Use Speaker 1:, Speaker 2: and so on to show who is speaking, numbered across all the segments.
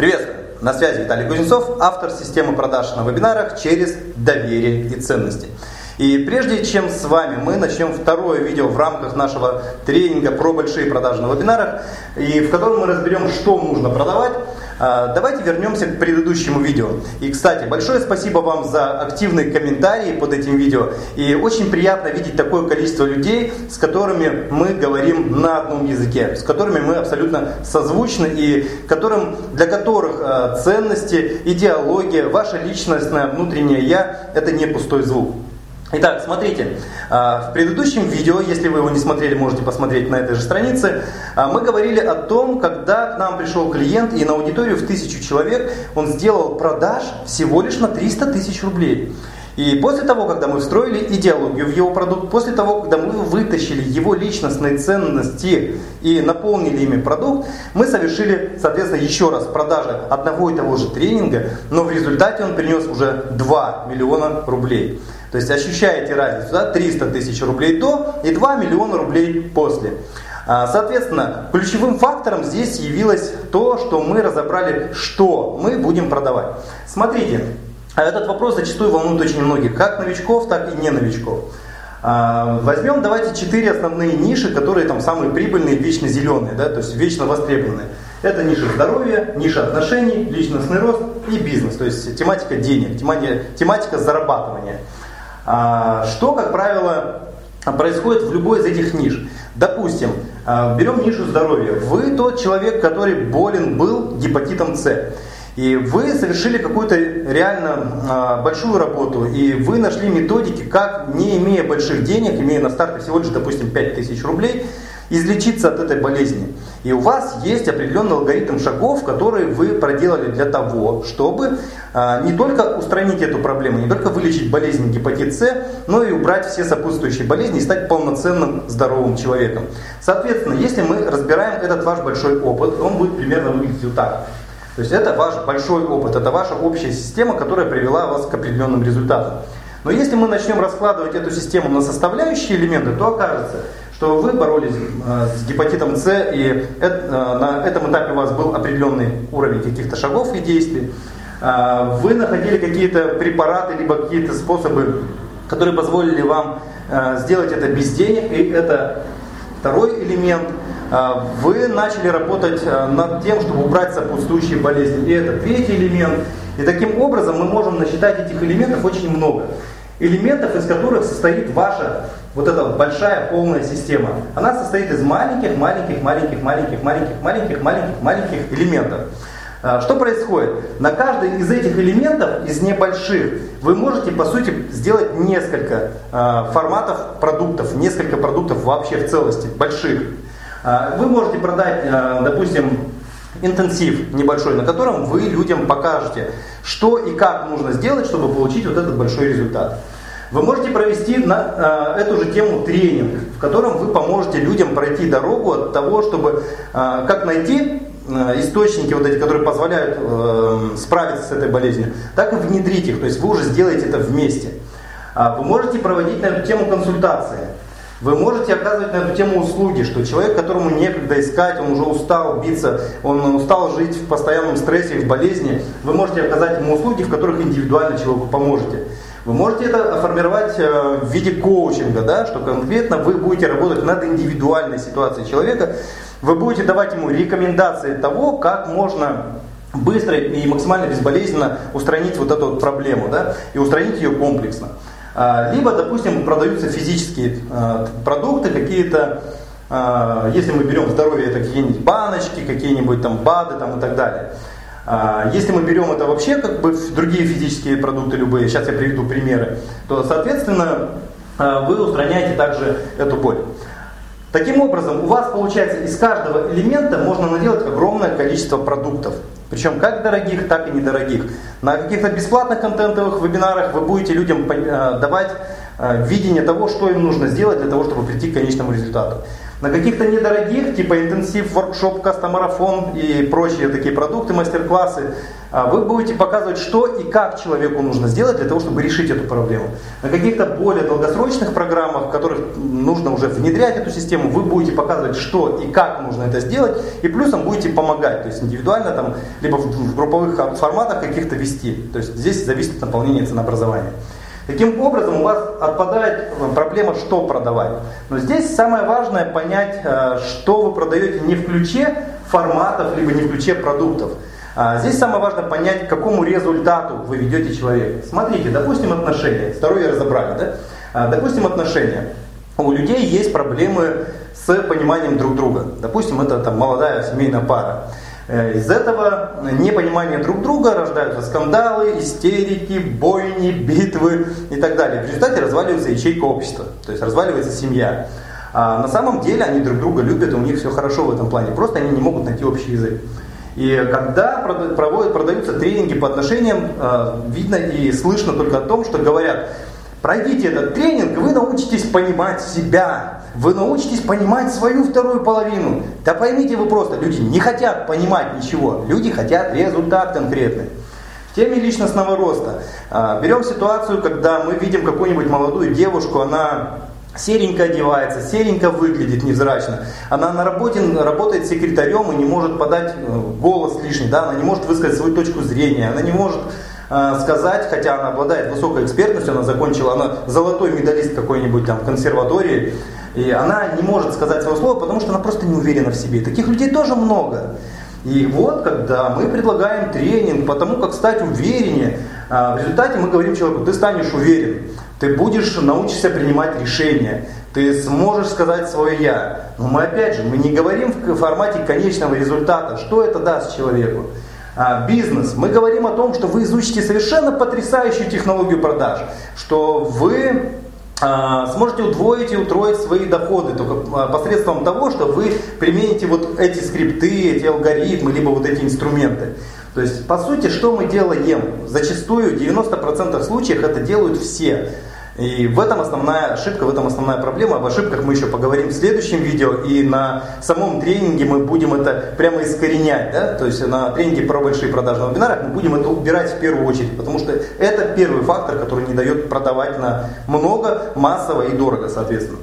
Speaker 1: Приветствую! На связи Виталий Кузнецов, автор системы продаж на вебинарах через доверие и ценности. И прежде чем с вами мы начнем второе видео в рамках нашего тренинга про большие продажи на вебинарах, и в котором мы разберем, что нужно продавать, давайте вернемся к предыдущему видео. И, кстати, большое спасибо вам за активные комментарии под этим видео. И очень приятно видеть такое количество людей, с которыми мы говорим на одном языке, с которыми мы абсолютно созвучны и которым, для которых а, ценности, идеология, ваша личностное внутреннее «я» – это не пустой звук. Итак, смотрите, а, в предыдущем видео, если вы его не смотрели, можете посмотреть на этой же странице, а, мы говорили о том, когда к нам пришел клиент и на аудиторию в тысячу человек он сделал продаж всего лишь на 300 тысяч рублей. И после того, когда мы встроили идеологию в его продукт, после того, когда мы вытащили его личностные ценности и наполнили ими продукт, мы совершили, соответственно, еще раз продажи одного и того же тренинга, но в результате он принес уже 2 миллиона рублей. То есть ощущаете разницу, да? 300 тысяч рублей до и 2 миллиона рублей после. А, соответственно, ключевым фактором здесь явилось то, что мы разобрали, что мы будем продавать. Смотрите, этот вопрос зачастую волнует очень многих, как новичков, так и не новичков. А, возьмем давайте четыре основные ниши, которые там самые прибыльные, вечно зеленые, да, то есть вечно востребованные. Это ниша здоровья, ниша отношений, личностный рост и бизнес, то есть тематика денег, тематика, тематика зарабатывания. А, что, как правило, происходит в любой из этих ниш. Допустим, а, берем нишу здоровья. Вы тот человек, который болен был гепатитом С. И вы совершили какую-то реально а, большую работу, и вы нашли методики, как, не имея больших денег, имея на старте всего лишь, допустим, 5000 рублей, излечиться от этой болезни. И у вас есть определенный алгоритм шагов, которые вы проделали для того, чтобы а, не только устранить эту проблему, не только вылечить болезнь гепатит С, но и убрать все сопутствующие болезни и стать полноценным здоровым человеком. Соответственно, если мы разбираем этот ваш большой опыт, он будет примерно выглядеть вот так. То есть это ваш большой опыт, это ваша общая система, которая привела вас к определенным результатам. Но если мы начнем раскладывать эту систему на составляющие элементы, то окажется, что вы боролись э, с гепатитом С, и э, на этом этапе у вас был определенный уровень каких-то шагов и действий. Э, вы находили какие-то препараты, либо какие-то способы, которые позволили вам сделать это без денег, и это второй элемент. Вы начали работать над тем, чтобы убрать сопутствующие болезни, и это третий элемент. И таким образом мы можем насчитать этих элементов очень много. Элементов, из которых состоит ваша вот эта большая полная система, она состоит из маленьких, маленьких, маленьких, маленьких, маленьких, маленьких, маленьких, маленьких элементов. А, что происходит? На каждый из этих элементов, из небольших, вы можете, по сути, сделать несколько а, форматов продуктов, несколько продуктов вообще в целости, больших. А, вы можете продать, допустим, интенсив небольшой, на котором вы людям покажете, что и как нужно сделать, чтобы получить вот этот большой результат. Вы можете провести на э, эту же тему тренинг, в котором вы поможете людям пройти дорогу от того, чтобы э, как найти э, источники, вот эти, которые позволяют э, справиться с этой болезнью, так и внедрить их. То есть вы уже сделаете это вместе. А вы можете проводить на эту тему консультации. Вы можете оказывать на эту тему услуги, что человек, которому некогда искать, он уже устал биться, он устал жить в постоянном стрессе в болезни, вы можете оказать ему услуги, в которых индивидуально человеку поможете. Вы можете это формировать э, в виде коучинга, да, что конкретно вы будете работать над индивидуальной ситуацией человека, вы будете давать ему рекомендации того, как можно быстро и максимально безболезненно устранить вот эту вот проблему, да, и устранить ее комплексно. А, либо, допустим, продаются физические э, продукты, какие-то, э, если мы берем здоровье, это какие-нибудь баночки, какие-нибудь там БАДы там, и так далее. А, если мы берем это вообще как бы другие физические продукты любые, сейчас я приведу примеры, то, соответственно, а, вы устраняете также эту боль. Таким образом, у вас получается из каждого элемента можно наделать огромное количество продуктов. Причем как дорогих, так и недорогих. На каких-то бесплатных контентовых вебинарах вы будете людям а, давать видение того, что им нужно сделать для того, чтобы прийти к конечному результату. На каких-то недорогих, типа интенсив, воркшоп, кастомарафон и прочие такие продукты, мастер-классы, а, вы будете показывать, что и как человеку нужно сделать для того, чтобы решить эту проблему. На каких-то более долгосрочных программах, в которых нужно уже внедрять эту систему, вы будете показывать, что и как нужно это сделать, и плюсом будете помогать, то есть индивидуально, там, либо в групповых форматах каких-то вести. То есть здесь зависит от наполнения ценообразования. Таким образом, у вас отпадает э, проблема, что продавать. Но здесь самое важное понять, э, что вы продаете не в ключе форматов, либо не в ключе продуктов. А здесь самое важное понять, к какому результату вы ведете человека. Смотрите, допустим, отношения. Здоровье разобрали, да? А, допустим, отношения. У людей есть проблемы с пониманием друг друга. Допустим, это там молодая семейная пара. Э, из этого непонимания друг друга рождаются скандалы, истерики, бойни, битвы и так далее. В результате разваливается ячейка общества, то есть разваливается семья. А на самом деле они друг друга любят, и у них все хорошо в этом плане, просто они не могут найти общий язык. И когда проводят, продаются тренинги по отношениям, э, видно и слышно только о том, что говорят, пройдите этот тренинг, вы научитесь понимать себя, вы научитесь понимать свою вторую половину. Да поймите вы просто, люди не хотят понимать ничего, люди хотят результат конкретный. В теме личностного роста. А, берем ситуацию, когда мы видим какую-нибудь молодую девушку, она серенько одевается, серенько выглядит невзрачно. Она на работе работает секретарем и не может подать э, голос лишний, да? она не может высказать свою точку зрения, она не может э, сказать, хотя она обладает высокой экспертностью, она закончила, она золотой медалист какой-нибудь там консерватории, и она не может сказать свое слово, потому что она просто не уверена в себе. Таких людей тоже много. И вот, когда мы предлагаем тренинг по тому, как стать увереннее, а, в результате мы говорим человеку, ты станешь уверен, ты будешь научишься принимать решения, ты сможешь сказать свое «я». Но мы опять же, мы не говорим в формате конечного результата, что это даст человеку. А, бизнес. Мы говорим о том, что вы изучите совершенно потрясающую технологию продаж, что вы сможете удвоить и утроить свои доходы только а, посредством того, что вы примените вот эти скрипты, эти алгоритмы, либо вот эти инструменты. То есть, по сути, что мы делаем? Зачастую, в 90% случаев это делают все. И в этом основная ошибка, в этом основная проблема. Об ошибках мы еще поговорим в следующем видео. И на самом тренинге мы будем это прямо искоренять. Да? То есть на тренинге про большие продажи на вебинарах мы будем это убирать в первую очередь. Потому что это первый фактор, который не дает продавать на много, массово и дорого, соответственно.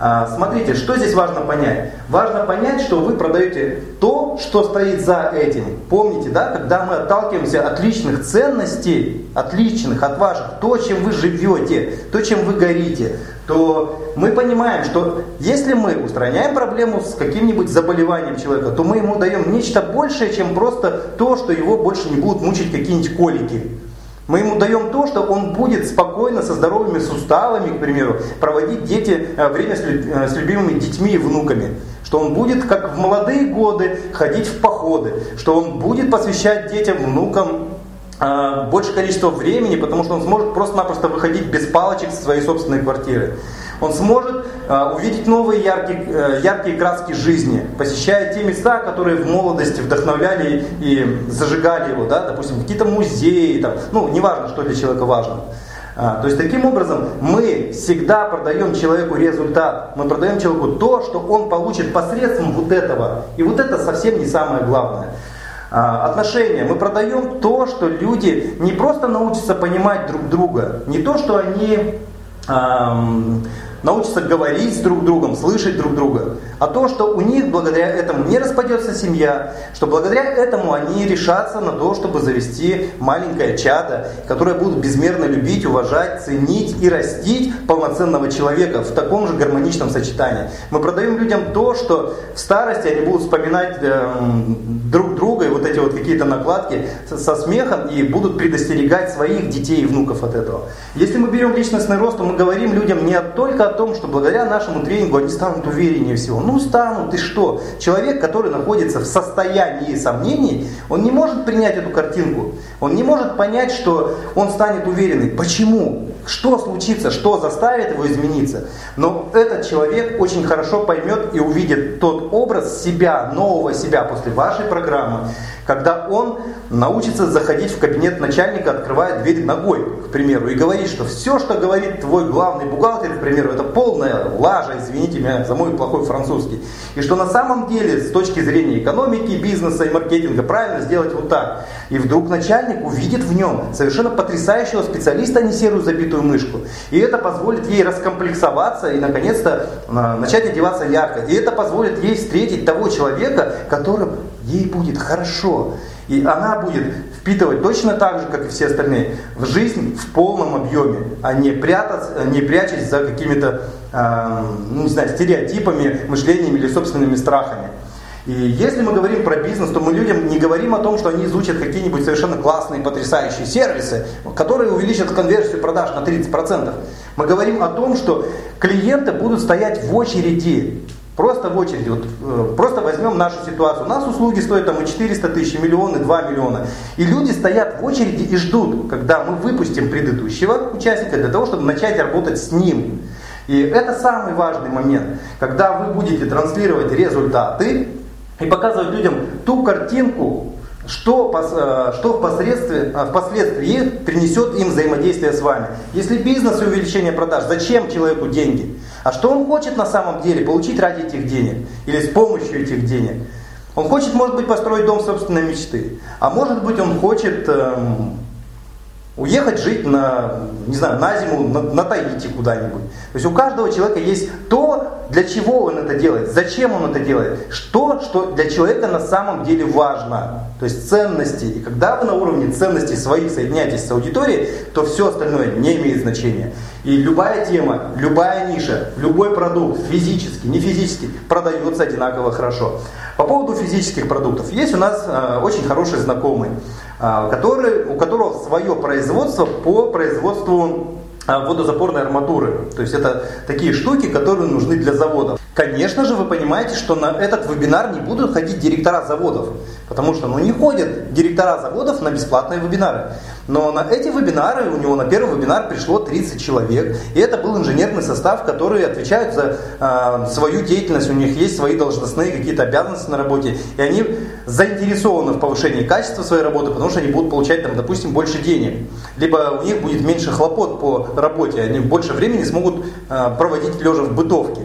Speaker 1: А, смотрите, что здесь важно понять? Важно понять, что вы продаете то, что стоит за этим. Помните, да, когда мы отталкиваемся от личных ценностей, от личных, от ваших, то, чем вы живете, то, чем вы горите, то мы понимаем, что если мы устраняем проблему с каким-нибудь заболеванием человека, то мы ему даем нечто большее, чем просто то, что его больше не будут мучить какие-нибудь колики. Мы ему даем то, что он будет спокойно, со здоровыми суставами, к примеру, проводить дети, э, время э, с любимыми детьми и внуками. Что он будет, как в молодые годы, ходить в походы. Что он будет посвящать детям, внукам э, больше количества времени, потому что он сможет просто-напросто выходить без палочек со своей собственной квартиры. Он сможет э, увидеть новые яркие, э, яркие краски жизни, посещая те места, которые в молодости вдохновляли и зажигали его, да, допустим, какие-то музеи, там, ну, неважно, что для человека важно. А, то есть таким образом мы всегда продаем человеку результат, мы продаем человеку то, что он получит посредством вот этого. И вот это совсем не самое главное. А, отношения. Мы продаем то, что люди не просто научатся понимать друг друга, не то, что они научатся говорить с друг другом, слышать друг друга, а то, что у них благодаря этому не распадется семья, что благодаря этому они решатся на то, чтобы завести маленькое чадо, которое будут безмерно любить, уважать, ценить и растить полноценного человека в таком же гармоничном сочетании. Мы продаем людям то, что в старости они будут вспоминать э, друг друга вот эти вот какие-то накладки со смехом и будут предостерегать своих детей и внуков от этого. Если мы берем личностный рост, то мы говорим людям не только о том, что благодаря нашему тренингу они станут увереннее всего. Ну, станут, ты что? Человек, который находится в состоянии сомнений, он не может принять эту картинку. Он не может понять, что он станет уверенным. Почему? Что случится? Что заставит его измениться? Но этот человек очень хорошо поймет и увидит тот образ себя, нового себя после вашей программы, когда он научится заходить в кабинет начальника, открывая дверь ногой, к примеру, и говорить, что все, что говорит твой главный бухгалтер, к примеру, это полная лажа, извините меня за мой плохой французский. И что на самом деле, с точки зрения экономики, бизнеса и маркетинга, правильно сделать вот так. И вдруг начальник увидит в нем совершенно потрясающего специалиста, а не серую забитую мышку. И это позволит ей раскомплексоваться и, наконец-то, начать одеваться ярко. И это позволит ей встретить того человека, которым ей будет хорошо. И она будет впитывать точно так же, как и все остальные, в жизнь в полном объеме, а не, прятаться, не прячась за какими-то э, ну, не знаю, стереотипами, мышлениями или собственными страхами. И если мы говорим про бизнес, то мы людям не говорим о том, что они изучат какие-нибудь совершенно классные, потрясающие сервисы, которые увеличат конверсию продаж на 30%. Мы говорим о том, что клиенты будут стоять в очереди Просто в очереди. Вот, э, просто возьмем нашу ситуацию. У нас услуги стоят там и 400 тысяч, и миллион, и 2 миллиона. И люди стоят в очереди и ждут, когда мы выпустим предыдущего участника для того, чтобы начать работать с ним. И это самый важный момент, когда вы будете транслировать результаты и показывать людям ту картинку, что, э, что впоследствии, э, впоследствии принесет им взаимодействие с вами. Если бизнес и увеличение продаж, зачем человеку деньги? А что он хочет на самом деле получить ради этих денег или с помощью этих денег? Он хочет, может быть, построить дом собственной мечты. А может быть, он хочет эм, уехать жить на, не знаю, на зиму, на, на Таити куда-нибудь. То есть у каждого человека есть то, для чего он это делает, зачем он это делает, что, что для человека на самом деле важно. То есть ценности. И когда вы на уровне ценностей своих соединяетесь с аудиторией, то все остальное не имеет значения. И любая тема, любая ниша, любой продукт, физически, не физически, продается одинаково хорошо. По поводу физических продуктов. Есть у нас э, очень хороший знакомый. А, который, у которого свое производство по производству а, водозапорной арматуры. То есть это такие штуки, которые нужны для заводов. Конечно же, вы понимаете, что на этот вебинар не будут ходить директора заводов, потому что ну, не ходят директора заводов на бесплатные вебинары. Но на эти вебинары, у него на первый вебинар пришло 30 человек, и это был инженерный состав, который отвечает за э, свою деятельность, у них есть свои должностные какие-то обязанности на работе, и они заинтересованы в повышении качества своей работы, потому что они будут получать, там, допустим, больше денег. Либо у них будет меньше хлопот по работе, они больше времени смогут э, проводить лежа в бытовке.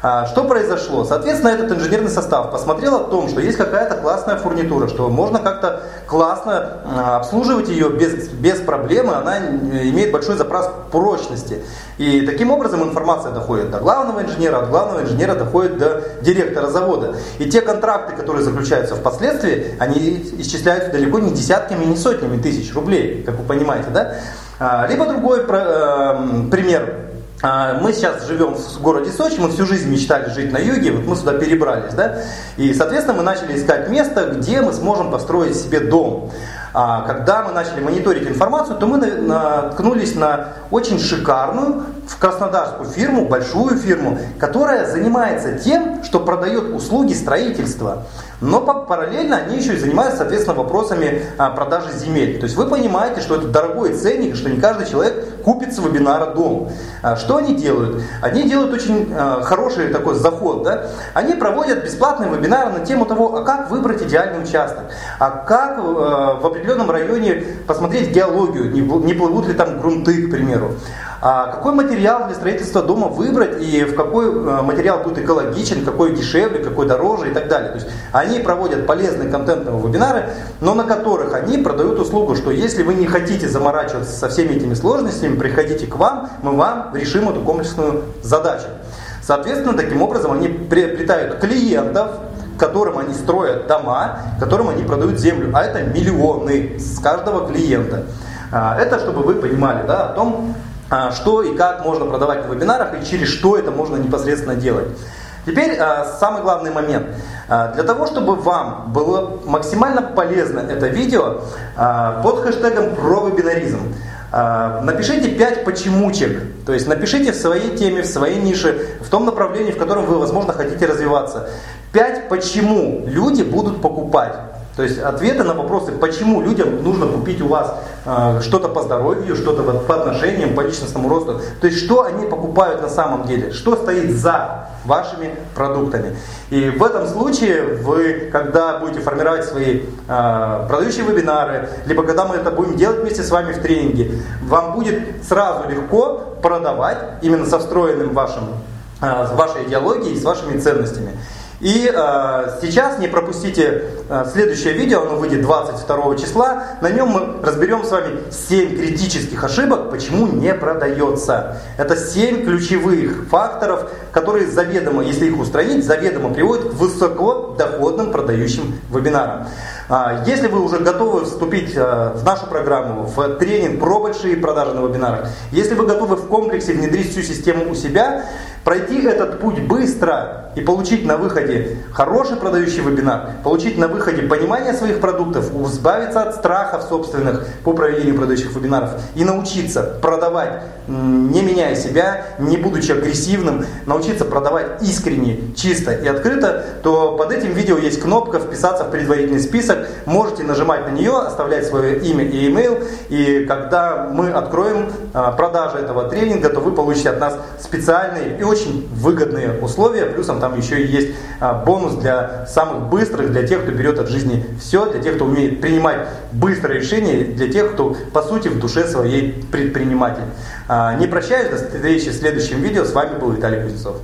Speaker 1: А, что произошло? Соответственно, этот инженерный состав посмотрел о том, что есть какая-то классная фурнитура, что можно как-то классно а, обслуживать ее без, без проблемы, она имеет большой запас прочности. И таким образом информация доходит до главного инженера, от главного инженера доходит до директора завода. И те контракты, которые заключаются впоследствии, они исчисляются далеко не десятками, не сотнями тысяч рублей, как вы понимаете, да? А, либо другой э, пример мы сейчас живем в городе Сочи, мы всю жизнь мечтали жить на юге, вот мы сюда перебрались, да, и, соответственно, мы начали искать место, где мы сможем построить себе дом. А когда мы начали мониторить информацию, то мы наткнулись на очень шикарную в краснодарскую фирму, большую фирму, которая занимается тем, что продает услуги строительства. Но параллельно они еще и занимаются, соответственно, вопросами а, продажи земель. То есть вы понимаете, что это дорогой ценник, что не каждый человек купит с вебинара дом. А, что они делают? Они делают очень а, хороший такой заход. Да? Они проводят бесплатные вебинары на тему того, а как выбрать идеальный участок, а как в определенном районе посмотреть геологию, не плывут ли там грунты, к примеру. А какой материал для строительства дома выбрать и в какой э, материал будет экологичен, какой дешевле, какой дороже и так далее. То есть они проводят полезные контентные вебинары, но на которых они продают услугу, что если вы не хотите заморачиваться со всеми этими сложностями, приходите к вам, мы вам решим эту комплексную задачу. Соответственно, таким образом они приобретают клиентов, которым они строят дома, которым они продают землю. А это миллионы с каждого клиента. А, это чтобы вы понимали да, о том, а, что и как можно продавать на вебинарах и через что это можно непосредственно делать. Теперь а, самый главный момент. Для того, чтобы вам было максимально полезно это видео, под хэштегом про вебинаризм напишите 5 почемучек. То есть напишите в своей теме, в своей нише, в том направлении, в котором вы, возможно, хотите развиваться. 5 почему люди будут покупать. То есть ответы на вопросы, почему людям нужно купить у вас э, что-то по здоровью, что-то по отношениям, по личностному росту. То есть что они покупают на самом деле, что стоит за вашими продуктами. И в этом случае вы, когда будете формировать свои э, продающие вебинары, либо когда мы это будем делать вместе с вами в тренинге, вам будет сразу легко продавать именно со встроенным вашим, э, вашей идеологией, с вашими ценностями. И э, сейчас не пропустите э, следующее видео, оно выйдет 22 числа. На нем мы разберем с вами 7 критических ошибок, почему не продается. Это 7 ключевых факторов, которые заведомо, если их устранить, заведомо приводят к высокодоходным продающим вебинарам. А, если вы уже готовы вступить э, в нашу программу, в тренинг про большие продажи на вебинарах, если вы готовы в комплексе внедрить всю систему у себя, пройти этот путь быстро и получить на выходе хороший продающий вебинар, получить на выходе понимание своих продуктов, избавиться от страхов собственных по проведению продающих вебинаров и научиться продавать, не меняя себя, не будучи агрессивным, научиться продавать искренне, чисто и открыто, то под этим видео есть кнопка «Вписаться в предварительный список». Можете нажимать на нее, оставлять свое имя и email, и когда мы откроем а, продажи этого тренинга, то вы получите от нас специальные и очень выгодные условия, плюсом там еще и есть а, бонус для самых быстрых, для тех, кто берет от жизни все, для тех, кто умеет принимать быстрые решения, для тех, кто по сути в душе своей предприниматель. А, не прощаюсь, до встречи в следующем видео. С вами был Виталий Кузнецов.